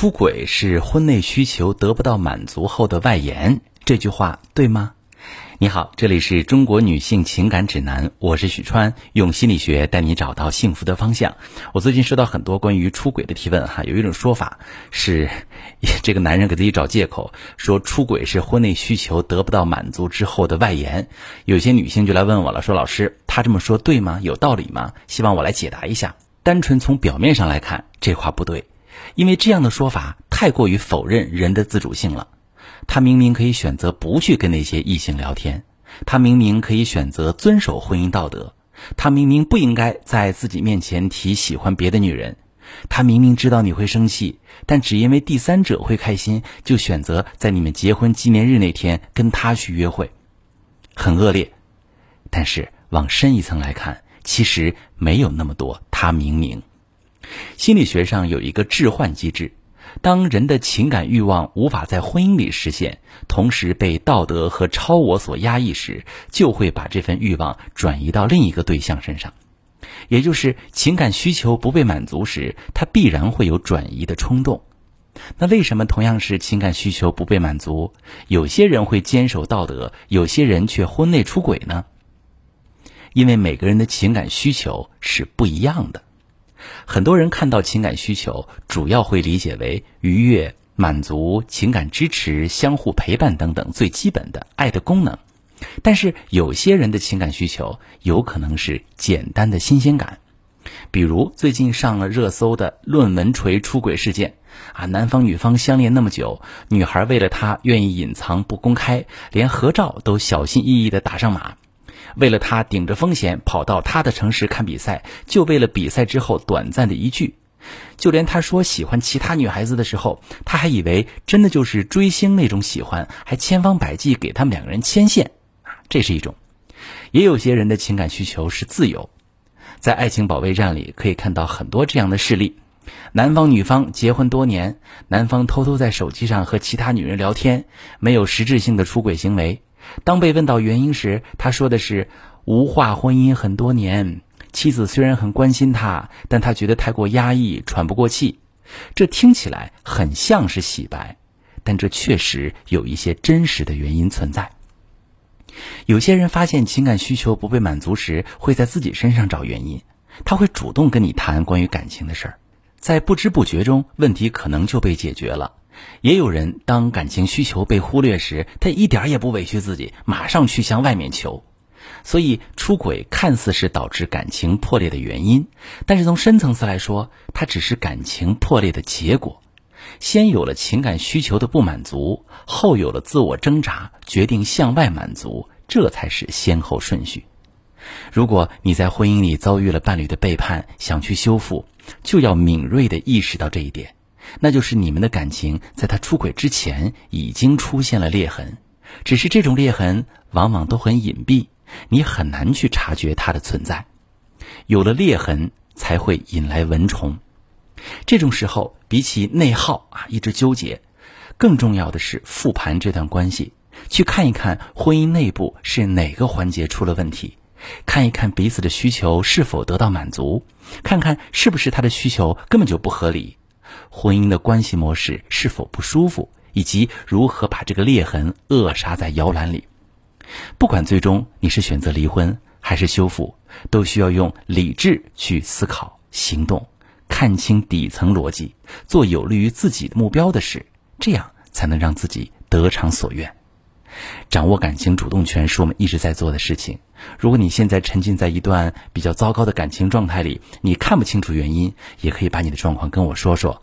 出轨是婚内需求得不到满足后的外延，这句话对吗？你好，这里是中国女性情感指南，我是许川，用心理学带你找到幸福的方向。我最近收到很多关于出轨的提问，哈，有一种说法是，这个男人给自己找借口，说出轨是婚内需求得不到满足之后的外延。有些女性就来问我了，说老师，他这么说对吗？有道理吗？希望我来解答一下。单纯从表面上来看，这话不对。因为这样的说法太过于否认人的自主性了，他明明可以选择不去跟那些异性聊天，他明明可以选择遵守婚姻道德，他明明不应该在自己面前提喜欢别的女人，他明明知道你会生气，但只因为第三者会开心，就选择在你们结婚纪念日那天跟他去约会，很恶劣。但是往深一层来看，其实没有那么多他明明。心理学上有一个置换机制，当人的情感欲望无法在婚姻里实现，同时被道德和超我所压抑时，就会把这份欲望转移到另一个对象身上。也就是情感需求不被满足时，他必然会有转移的冲动。那为什么同样是情感需求不被满足，有些人会坚守道德，有些人却婚内出轨呢？因为每个人的情感需求是不一样的。很多人看到情感需求，主要会理解为愉悦、满足、情感支持、相互陪伴等等最基本的爱的功能。但是有些人的情感需求有可能是简单的新鲜感，比如最近上了热搜的论文锤出轨事件啊，男方女方相恋那么久，女孩为了他愿意隐藏不公开，连合照都小心翼翼的打上码。为了他顶着风险跑到他的城市看比赛，就为了比赛之后短暂的一聚，就连他说喜欢其他女孩子的时候，他还以为真的就是追星那种喜欢，还千方百计给他们两个人牵线啊，这是一种。也有些人的情感需求是自由，在爱情保卫战里可以看到很多这样的事例：男方女方结婚多年，男方偷偷在手机上和其他女人聊天，没有实质性的出轨行为。当被问到原因时，他说的是无话婚姻很多年，妻子虽然很关心他，但他觉得太过压抑，喘不过气。这听起来很像是洗白，但这确实有一些真实的原因存在。有些人发现情感需求不被满足时，会在自己身上找原因，他会主动跟你谈关于感情的事儿，在不知不觉中，问题可能就被解决了。也有人当感情需求被忽略时，他一点也不委屈自己，马上去向外面求。所以出轨看似是导致感情破裂的原因，但是从深层次来说，它只是感情破裂的结果。先有了情感需求的不满足，后有了自我挣扎，决定向外满足，这才是先后顺序。如果你在婚姻里遭遇了伴侣的背叛，想去修复，就要敏锐地意识到这一点。那就是你们的感情在他出轨之前已经出现了裂痕，只是这种裂痕往往都很隐蔽，你很难去察觉它的存在。有了裂痕，才会引来蚊虫。这种时候，比起内耗啊，一直纠结，更重要的是复盘这段关系，去看一看婚姻内部是哪个环节出了问题，看一看彼此的需求是否得到满足，看看是不是他的需求根本就不合理。婚姻的关系模式是否不舒服，以及如何把这个裂痕扼杀在摇篮里？不管最终你是选择离婚还是修复，都需要用理智去思考、行动，看清底层逻辑，做有利于自己的目标的事，这样才能让自己得偿所愿。掌握感情主动权是我们一直在做的事情。如果你现在沉浸在一段比较糟糕的感情状态里，你看不清楚原因，也可以把你的状况跟我说说，